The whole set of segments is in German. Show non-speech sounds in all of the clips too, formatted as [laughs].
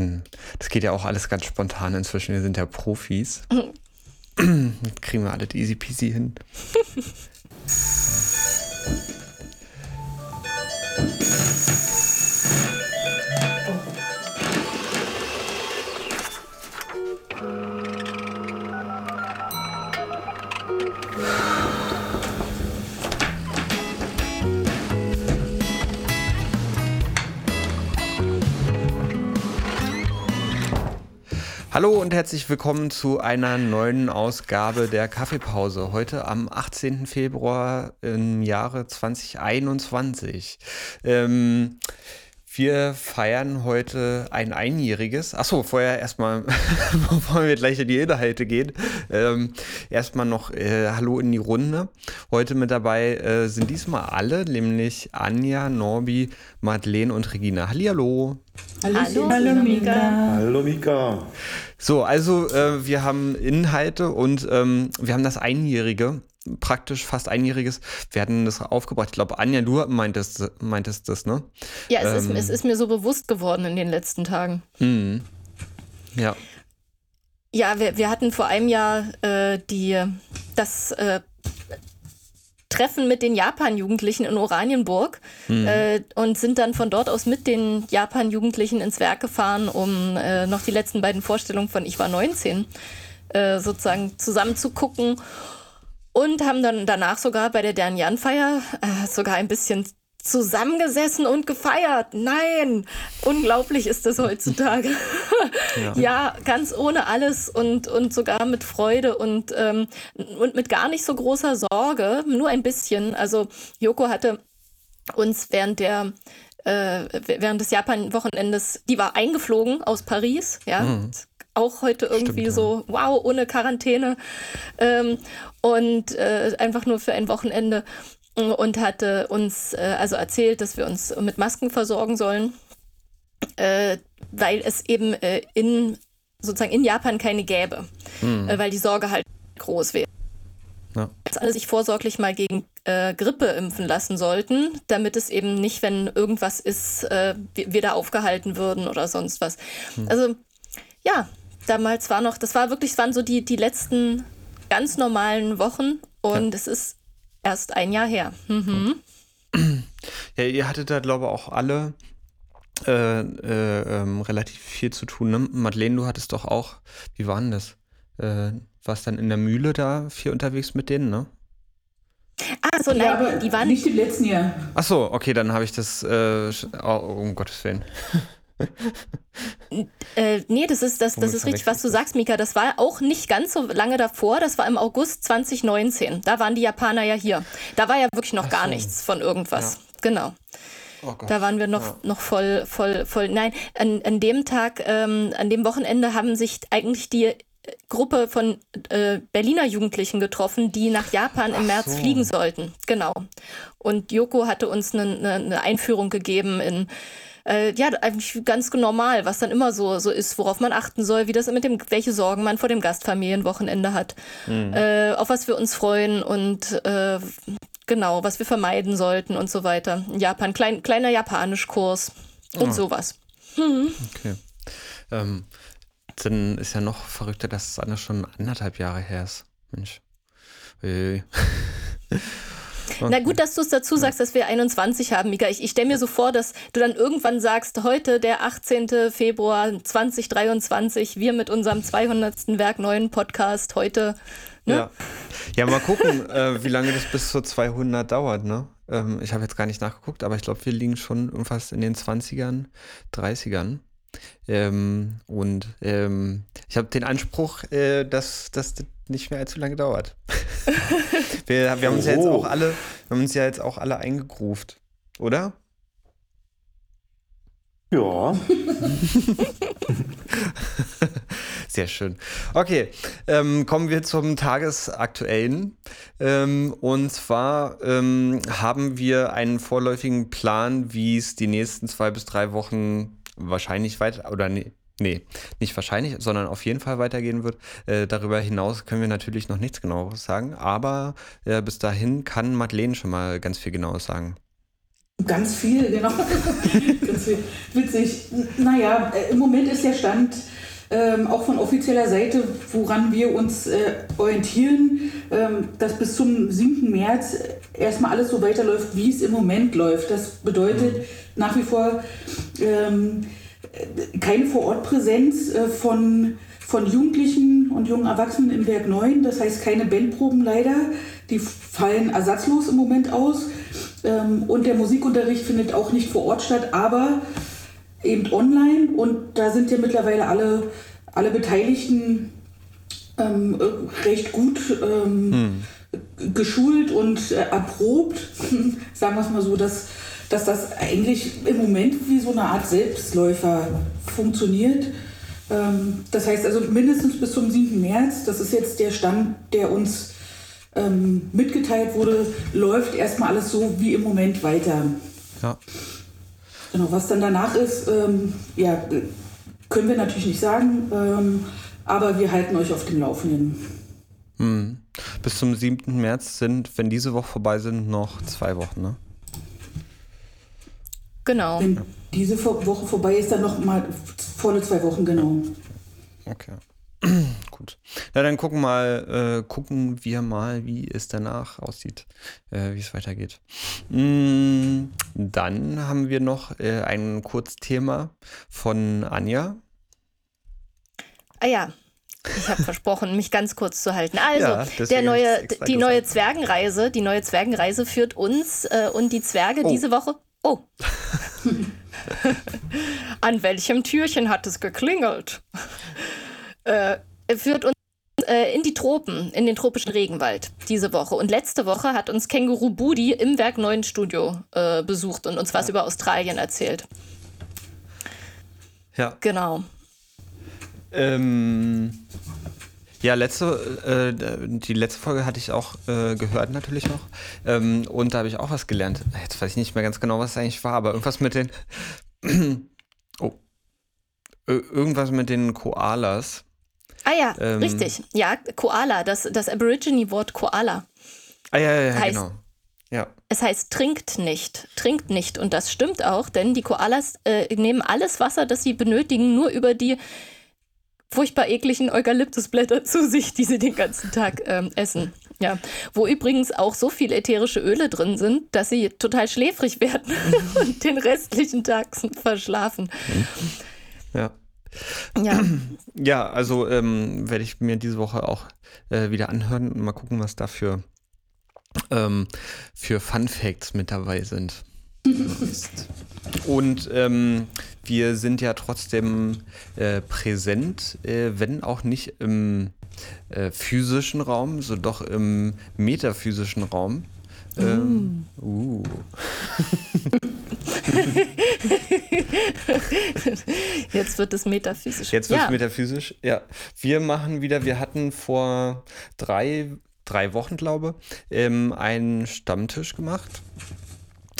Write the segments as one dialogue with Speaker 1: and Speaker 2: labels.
Speaker 1: kann, das geht ja auch alles ganz spontan inzwischen. Wir sind ja Profis. [laughs] Kriegen wir alles easy peasy hin. [laughs] Hallo und herzlich willkommen zu einer neuen Ausgabe der Kaffeepause. Heute am 18. Februar im Jahre 2021. Ähm, wir feiern heute ein Einjähriges. Achso, vorher erstmal, [laughs] bevor wir gleich in die Inhalte gehen, ähm, erstmal noch äh, Hallo in die Runde. Heute mit dabei äh, sind diesmal alle, nämlich Anja, Norbi, Madeleine und Regina. Hallihallo.
Speaker 2: Hallo, Hallo Mika.
Speaker 3: Hallo Mika.
Speaker 1: So, also äh, wir haben Inhalte und ähm, wir haben das Einjährige praktisch fast einjähriges werden das aufgebracht. Ich glaube, Anja, du meintest, meintest das, ne?
Speaker 2: Ja, es, ähm, ist, es ist mir so bewusst geworden in den letzten Tagen.
Speaker 1: Mhm. Ja.
Speaker 2: Ja, wir, wir hatten vor einem Jahr äh, die, das äh, Treffen mit den Japan-Jugendlichen in Oranienburg mhm. äh, und sind dann von dort aus mit den Japan-Jugendlichen ins Werk gefahren, um äh, noch die letzten beiden Vorstellungen von Ich war 19 äh, sozusagen zusammen zu gucken und haben dann danach sogar bei der deren Jan-Feier äh, sogar ein bisschen zusammengesessen und gefeiert. Nein, unglaublich ist das heutzutage. ja. [laughs] ja. ganz ohne alles und, und sogar mit Freude und, ähm, und mit gar nicht so großer Sorge, nur ein bisschen. Also Joko hatte uns während der äh, während des Japan-Wochenendes, die war eingeflogen aus Paris, ja, mhm auch heute irgendwie Stimmt, so, wow, ohne Quarantäne ähm, und äh, einfach nur für ein Wochenende und hatte uns äh, also erzählt, dass wir uns mit Masken versorgen sollen, äh, weil es eben äh, in sozusagen in Japan keine gäbe, hm. Äh, weil die Sorge halt groß wäre. Ja. Dass alle sich vorsorglich mal gegen äh, Grippe impfen lassen sollten, damit es eben nicht, wenn irgendwas ist, äh, wir, wir, da aufgehalten würden oder sonst was. Hm. Also ja, damals war noch, das war wirklich, es waren so die, die letzten ganz normalen Wochen und ja. es ist erst ein Jahr her. Mhm. [clears throat]
Speaker 1: Ja, ihr hattet da, glaube ich, auch alle äh, äh, ähm, relativ viel zu tun. Ne? Madeleine, du hattest doch auch, wie war denn das? Äh, warst dann in der Mühle da viel unterwegs mit denen, ne?
Speaker 2: Ah, so, nein, ja, die waren
Speaker 4: nicht im letzten Jahr.
Speaker 1: Ach so, okay, dann habe ich das, äh, oh, um Gottes Willen.
Speaker 2: Äh, nee, das ist, das, das ist richtig, was du sagst, Mika. Das war auch nicht ganz so lange davor. Das war im August 2019. Da waren die Japaner ja hier. Da war ja wirklich noch Ach gar so. nichts von irgendwas. Ja. Genau. Oh da waren wir noch, ja. noch voll, voll, voll. Nein, an, an dem Tag, ähm, an dem Wochenende haben sich eigentlich die äh, Gruppe von äh, Berliner Jugendlichen getroffen, die nach Japan im Ach März so. fliegen sollten. Genau. Und Joko hatte uns eine, eine, eine Einführung gegeben in äh, ja, eigentlich ganz normal, was dann immer so, so ist, worauf man achten soll, wie das mit dem, welche Sorgen man vor dem Gastfamilienwochenende hat, mhm. äh, auf was wir uns freuen und äh, genau, was wir vermeiden sollten und so weiter. Japan, klein, kleiner Japanischkurs und oh. sowas.
Speaker 1: Mhm. Okay. Ähm, dann ist ja noch verrückter, dass es alles schon anderthalb Jahre her ist. Mensch.
Speaker 2: Na gut, dass du es dazu sagst, dass wir 21 haben, Mika. Ich, ich stelle mir so vor, dass du dann irgendwann sagst, heute, der 18. Februar 2023, wir mit unserem 200. Werk neuen Podcast heute.
Speaker 1: Ne? Ja. ja, mal gucken, [laughs] äh, wie lange das bis zu 200 dauert. Ne? Ähm, ich habe jetzt gar nicht nachgeguckt, aber ich glaube, wir liegen schon fast in den 20ern, 30ern. Ähm, und ähm, ich habe den Anspruch, äh, dass das nicht mehr allzu lange dauert. [laughs] wir, wir, haben uns ja jetzt auch alle, wir haben uns ja jetzt auch alle eingegruft, oder?
Speaker 3: Ja. [laughs]
Speaker 1: Sehr schön. Okay, ähm, kommen wir zum Tagesaktuellen. Ähm, und zwar ähm, haben wir einen vorläufigen Plan, wie es die nächsten zwei bis drei Wochen wahrscheinlich weiter, oder nee, nee, nicht wahrscheinlich, sondern auf jeden Fall weitergehen wird. Äh, darüber hinaus können wir natürlich noch nichts genaueres sagen, aber äh, bis dahin kann Madeleine schon mal ganz viel genaues sagen.
Speaker 3: Ganz viel, genau. [laughs] Ganz viel. Witzig. Naja, äh, im Moment ist der Stand ähm, auch von offizieller Seite, woran wir uns äh, orientieren, ähm, dass bis zum 7. März erstmal alles so weiterläuft, wie es im Moment läuft. Das bedeutet mhm. Nach wie vor ähm, keine Vorortpräsenz äh, von, von Jugendlichen und jungen Erwachsenen im Werk 9. Das heißt keine Bandproben leider. Die fallen ersatzlos im Moment aus. Ähm, und der Musikunterricht findet auch nicht vor Ort statt, aber eben online. Und da sind ja mittlerweile alle, alle Beteiligten ähm, recht gut ähm, hm. geschult und äh, erprobt. [laughs] Sagen wir es mal so, dass, dass das eigentlich im Moment wie so eine Art Selbstläufer funktioniert. Ähm, das heißt also mindestens bis zum 7. März, das ist jetzt der Stand, der uns ähm, mitgeteilt wurde, läuft erstmal alles so wie im Moment weiter. Ja. Genau, was dann danach ist, ähm, ja, können wir natürlich nicht sagen, ähm, aber wir halten euch auf dem Laufenden.
Speaker 1: Hm. Bis zum 7. März sind, wenn diese Woche vorbei sind, noch zwei Wochen, ne?
Speaker 2: Genau.
Speaker 3: Wenn diese Woche vorbei ist, dann noch mal volle zwei Wochen, genau.
Speaker 1: Okay. [clears throat] Gut. Na, dann gucken mal, äh, gucken wir mal, wie es danach aussieht, äh, wie es weitergeht. Mm, dann haben wir noch äh, ein Kurzthema von Anja.
Speaker 2: Ah ja, ich habe [laughs] versprochen, mich ganz kurz zu halten. Also, ja, der neue, die neue Zwergenreise, die neue Zwergenreise führt uns äh, und die Zwerge oh. diese Woche. Oh. [laughs] An welchem Türchen hat es geklingelt? äh, führt uns äh, in die Tropen, in den tropischen Regenwald diese Woche. Und letzte Woche hat uns Känguru Budi im Werk 9 Studio äh, besucht und uns was ja. über Australien erzählt.
Speaker 1: Ja.
Speaker 2: Genau.
Speaker 1: Ähm, ja, letzte, äh, die letzte Folge hatte ich auch äh, gehört natürlich noch. Ähm, und da habe ich auch was gelernt. Jetzt weiß ich nicht mehr ganz genau, was es eigentlich war, aber irgendwas mit den. [clears throat] oh. Irgendwas mit den Koalas.
Speaker 2: Ah ja, ähm, richtig. Ja, Koala, das, das Aborigine-Wort Koala.
Speaker 1: Ah ja, ja, ja heißt, genau. Ja.
Speaker 2: Es heißt trinkt nicht, trinkt nicht. Und das stimmt auch, denn die Koalas äh, nehmen alles Wasser, das sie benötigen, nur über die furchtbar ekligen Eukalyptusblätter zu sich, die sie den ganzen Tag ähm, essen. Ja, wo übrigens auch so viele ätherische Öle drin sind, dass sie total schläfrig werden [laughs] und den restlichen Tag verschlafen.
Speaker 1: Ja. Ja. Ja, also ähm, werde ich mir diese Woche auch äh, wieder anhören und mal gucken, was da für, ähm, für Fun Facts mit dabei sind. Und ähm, wir sind ja trotzdem äh, präsent, äh, wenn auch nicht im äh, physischen Raum, so doch im metaphysischen Raum. Ähm, uh. [laughs]
Speaker 2: Jetzt wird es metaphysisch.
Speaker 1: Jetzt wird es ja. metaphysisch, ja. Wir machen wieder, wir hatten vor drei, drei Wochen, glaube ich, ähm, einen Stammtisch gemacht.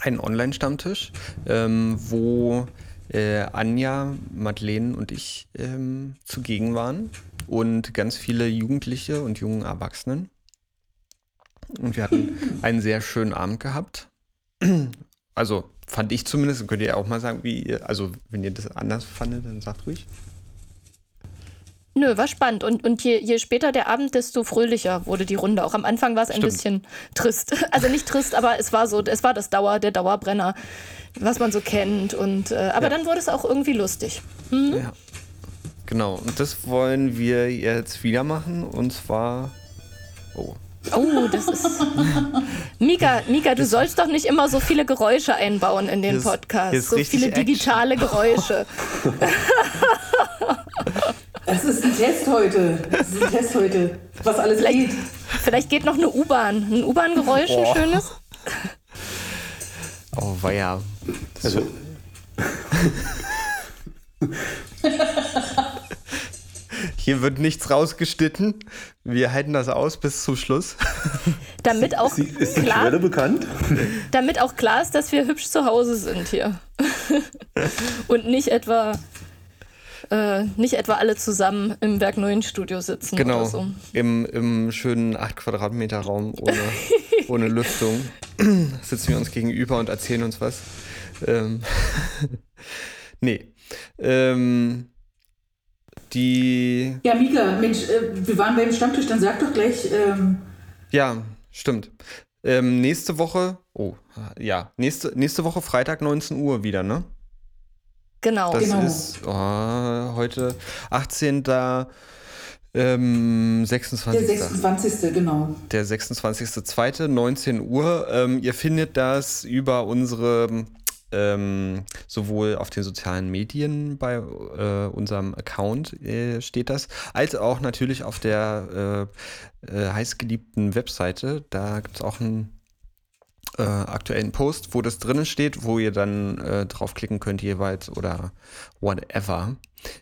Speaker 1: Einen Online-Stammtisch, ähm, wo äh, Anja, Madeleine und ich ähm, zugegen waren und ganz viele Jugendliche und jungen Erwachsenen. Und wir hatten [laughs] einen sehr schönen Abend gehabt. Also fand ich zumindest, könnt ihr auch mal sagen, wie ihr, also wenn ihr das anders fandet, dann sagt ruhig.
Speaker 2: Nö, war spannend. Und, und je, je später der Abend, desto fröhlicher wurde die Runde. Auch am Anfang war es ein Stimmt. bisschen trist. [laughs] Also nicht trist, aber es war so, es war das Dauer, der Dauerbrenner, was man so kennt. Und, äh, aber ja. dann wurde es auch irgendwie lustig. Hm? Ja.
Speaker 1: Genau. Und das wollen wir jetzt wieder machen. Und zwar. Oh,
Speaker 2: Oh, das ist. [laughs] Mika, Mika, du sollst doch nicht immer so viele Geräusche einbauen in den Podcast. So viele digitale Action. Geräusche. [laughs]
Speaker 3: Das ist ein Test heute. Das ist ein Test heute. Was alles vielleicht, geht.
Speaker 2: Vielleicht geht noch eine U-Bahn. Ein U-Bahn-Geräusch, ein oh. schönes.
Speaker 1: Oh, war ja. Also. Hier wird nichts rausgeschnitten. Wir halten das aus bis zum Schluss.
Speaker 2: Damit auch
Speaker 4: ist, ist klar, die bekannt?
Speaker 2: Damit auch klar ist, dass wir hübsch zu Hause sind hier. [laughs] Und nicht etwa äh, nicht etwa alle zusammen im Werk 9 Studio sitzen
Speaker 1: genau,
Speaker 2: oder so.
Speaker 1: Im, im schönen 8 Quadratmeter Raum ohne, [laughs] ohne Lüftung [clears throat] sitzen wir uns gegenüber und erzählen uns was. Ähm, [laughs] nee. Ähm, die.
Speaker 3: Ja, Mika, Mensch, äh, wir waren beim Stammtisch, dann sag doch gleich. Ähm
Speaker 1: ja, stimmt. Ähm, nächste Woche, oh, ja, nächste, nächste Woche Freitag 19 Uhr wieder, ne?
Speaker 2: Genau.
Speaker 1: Das
Speaker 3: genau.
Speaker 1: ist oh, heute 18. Ähm, 26.
Speaker 3: Der 26. genau.
Speaker 1: Der 26.02. 19 Uhr. Ähm, ihr findet das über unsere ähm, sowohl auf den sozialen Medien bei äh, unserem Account äh, steht das, als auch natürlich auf der äh, äh heißgeliebten Webseite. Da gibt es auch einen äh, aktuellen Post, wo das drinnen steht, wo ihr dann äh, draufklicken könnt jeweils oder whatever.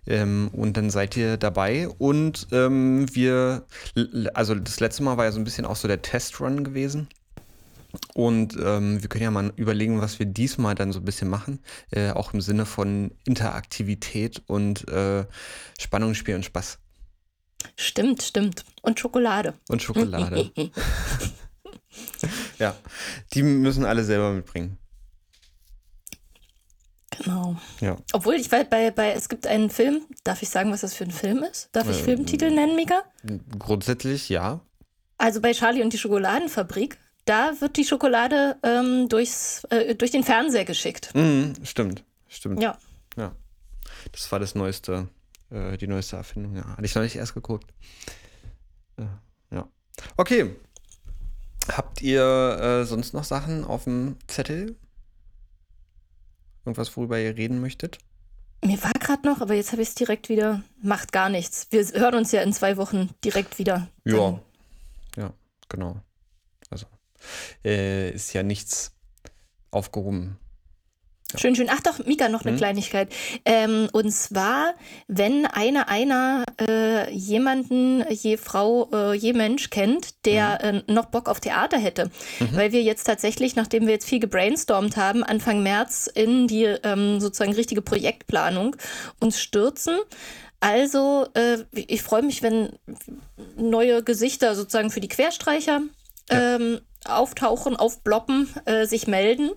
Speaker 1: Ähm, und dann seid ihr dabei und ähm, wir, also das letzte Mal war ja so ein bisschen auch so der Testrun gewesen. Und ähm, wir können ja mal überlegen, was wir diesmal dann so ein bisschen machen. Äh, auch im Sinne von Interaktivität und äh, Spannungsspiel und Spaß.
Speaker 2: Stimmt, stimmt. Und Schokolade.
Speaker 1: Und Schokolade. [laughs] [laughs] ja, die müssen alle selber mitbringen.
Speaker 2: Genau.
Speaker 1: Ja.
Speaker 2: Obwohl, ich weiß, bei, bei, es gibt einen Film, darf ich sagen, was das für ein Film ist? Darf ich äh, Filmtitel nennen, Mika?
Speaker 1: Grundsätzlich ja.
Speaker 2: Also bei Charlie und die Schokoladenfabrik da wird die Schokolade ähm, durchs, äh, durch den Fernseher geschickt.
Speaker 1: Mhm, stimmt, stimmt.
Speaker 2: Ja.
Speaker 1: Ja. Das war das neueste, äh, die neueste Erfindung. Ja, hatte ich noch nicht erst geguckt. Äh, ja. Okay. Habt ihr äh, sonst noch Sachen auf dem Zettel? Irgendwas, worüber ihr reden möchtet?
Speaker 2: Mir war gerade noch, aber jetzt habe ich es direkt wieder. Macht gar nichts. Wir hören uns ja in zwei Wochen direkt wieder.
Speaker 1: Ja. Ja, genau äh, ist ja nichts aufgehoben.
Speaker 2: Ja. Schön, schön. Ach doch, Mika, noch eine mhm. Kleinigkeit. Ähm, und zwar, wenn einer einer äh, jemanden, je Frau, äh, je Mensch kennt, der mhm. äh, noch Bock auf Theater hätte. Mhm. Weil wir jetzt tatsächlich, nachdem wir jetzt viel gebrainstormt haben, Anfang März in die ähm, sozusagen richtige Projektplanung uns stürzen. Also, äh, ich freue mich, wenn neue Gesichter sozusagen für die Querstreicher ja. ähm, auftauchen, aufbloppen, äh, sich melden.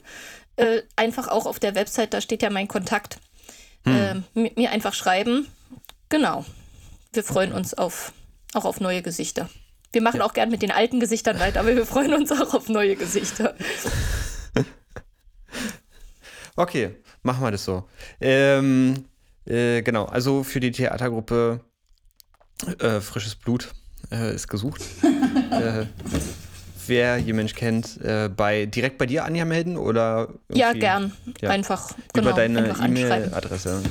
Speaker 2: Äh, einfach auch auf der Website, da steht ja mein Kontakt. Hm. Äh, mir einfach schreiben. Genau. Wir freuen uns auf, auch auf neue Gesichter. Wir machen ja. auch gern mit den alten Gesichtern weiter, aber wir freuen uns auch auf neue Gesichter. [laughs]
Speaker 1: okay, machen wir das so. Ähm, äh, genau, also für die Theatergruppe äh, Frisches Blut äh, ist gesucht. [laughs] äh, wer ihr Mensch kennt, äh, bei, direkt bei dir Anja melden oder?
Speaker 2: Ja, gern. Ja. Einfach.
Speaker 1: Genau, Über deine E-Mail-Adresse.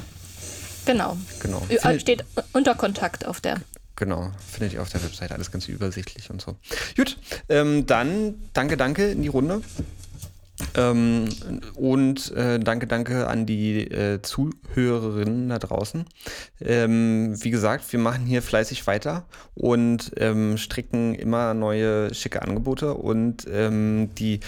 Speaker 2: Genau.
Speaker 1: genau.
Speaker 2: Findet, Steht unter Kontakt auf der.
Speaker 1: Genau, findet ihr auf der Website alles ganz übersichtlich und so. Gut, ähm, dann danke, danke in die Runde. Ähm, und äh, danke, danke an die äh, Zuhörerinnen da draußen. Ähm, wie gesagt, wir machen hier fleißig weiter und ähm, stricken immer neue schicke Angebote und ähm, die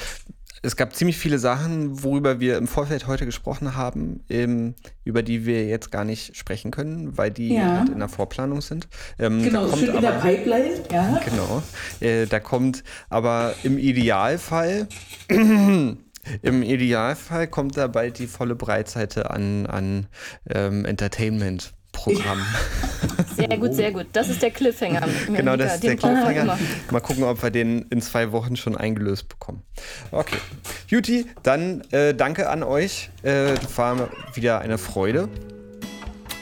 Speaker 1: es gab ziemlich viele Sachen, worüber wir im Vorfeld heute gesprochen haben, ähm, über die wir jetzt gar nicht sprechen können, weil die ja. halt in der Vorplanung sind.
Speaker 3: Ähm, genau, kommt aber, in der Pipeline, ja.
Speaker 1: Genau. Äh, da kommt aber im Idealfall [clears throat] im Idealfall kommt da bald die volle Breitseite an, an ähm, Entertainment. Programm. [laughs]
Speaker 2: Sehr gut, sehr gut. Das ist der Cliffhanger.
Speaker 1: Genau, das ist der Cliffhanger. Mal gucken, ob wir den in zwei Wochen schon eingelöst bekommen. Okay. Juti, dann äh, danke an euch. Äh, war wieder eine Freude.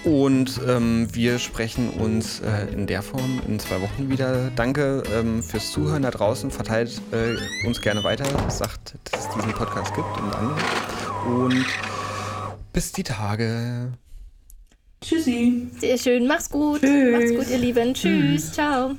Speaker 1: Und ähm, wir sprechen uns äh, in der Form in zwei Wochen wieder. Danke ähm, fürs Zuhören da draußen. Verteilt äh, uns gerne weiter. Sagt, dass es diesen Podcast gibt und andere. Und bis die Tage.
Speaker 3: Tschüssi.
Speaker 2: Sehr schön. Mach's gut. Tschüss. Mach's gut, ihr Lieben. Tschüss. Ciao.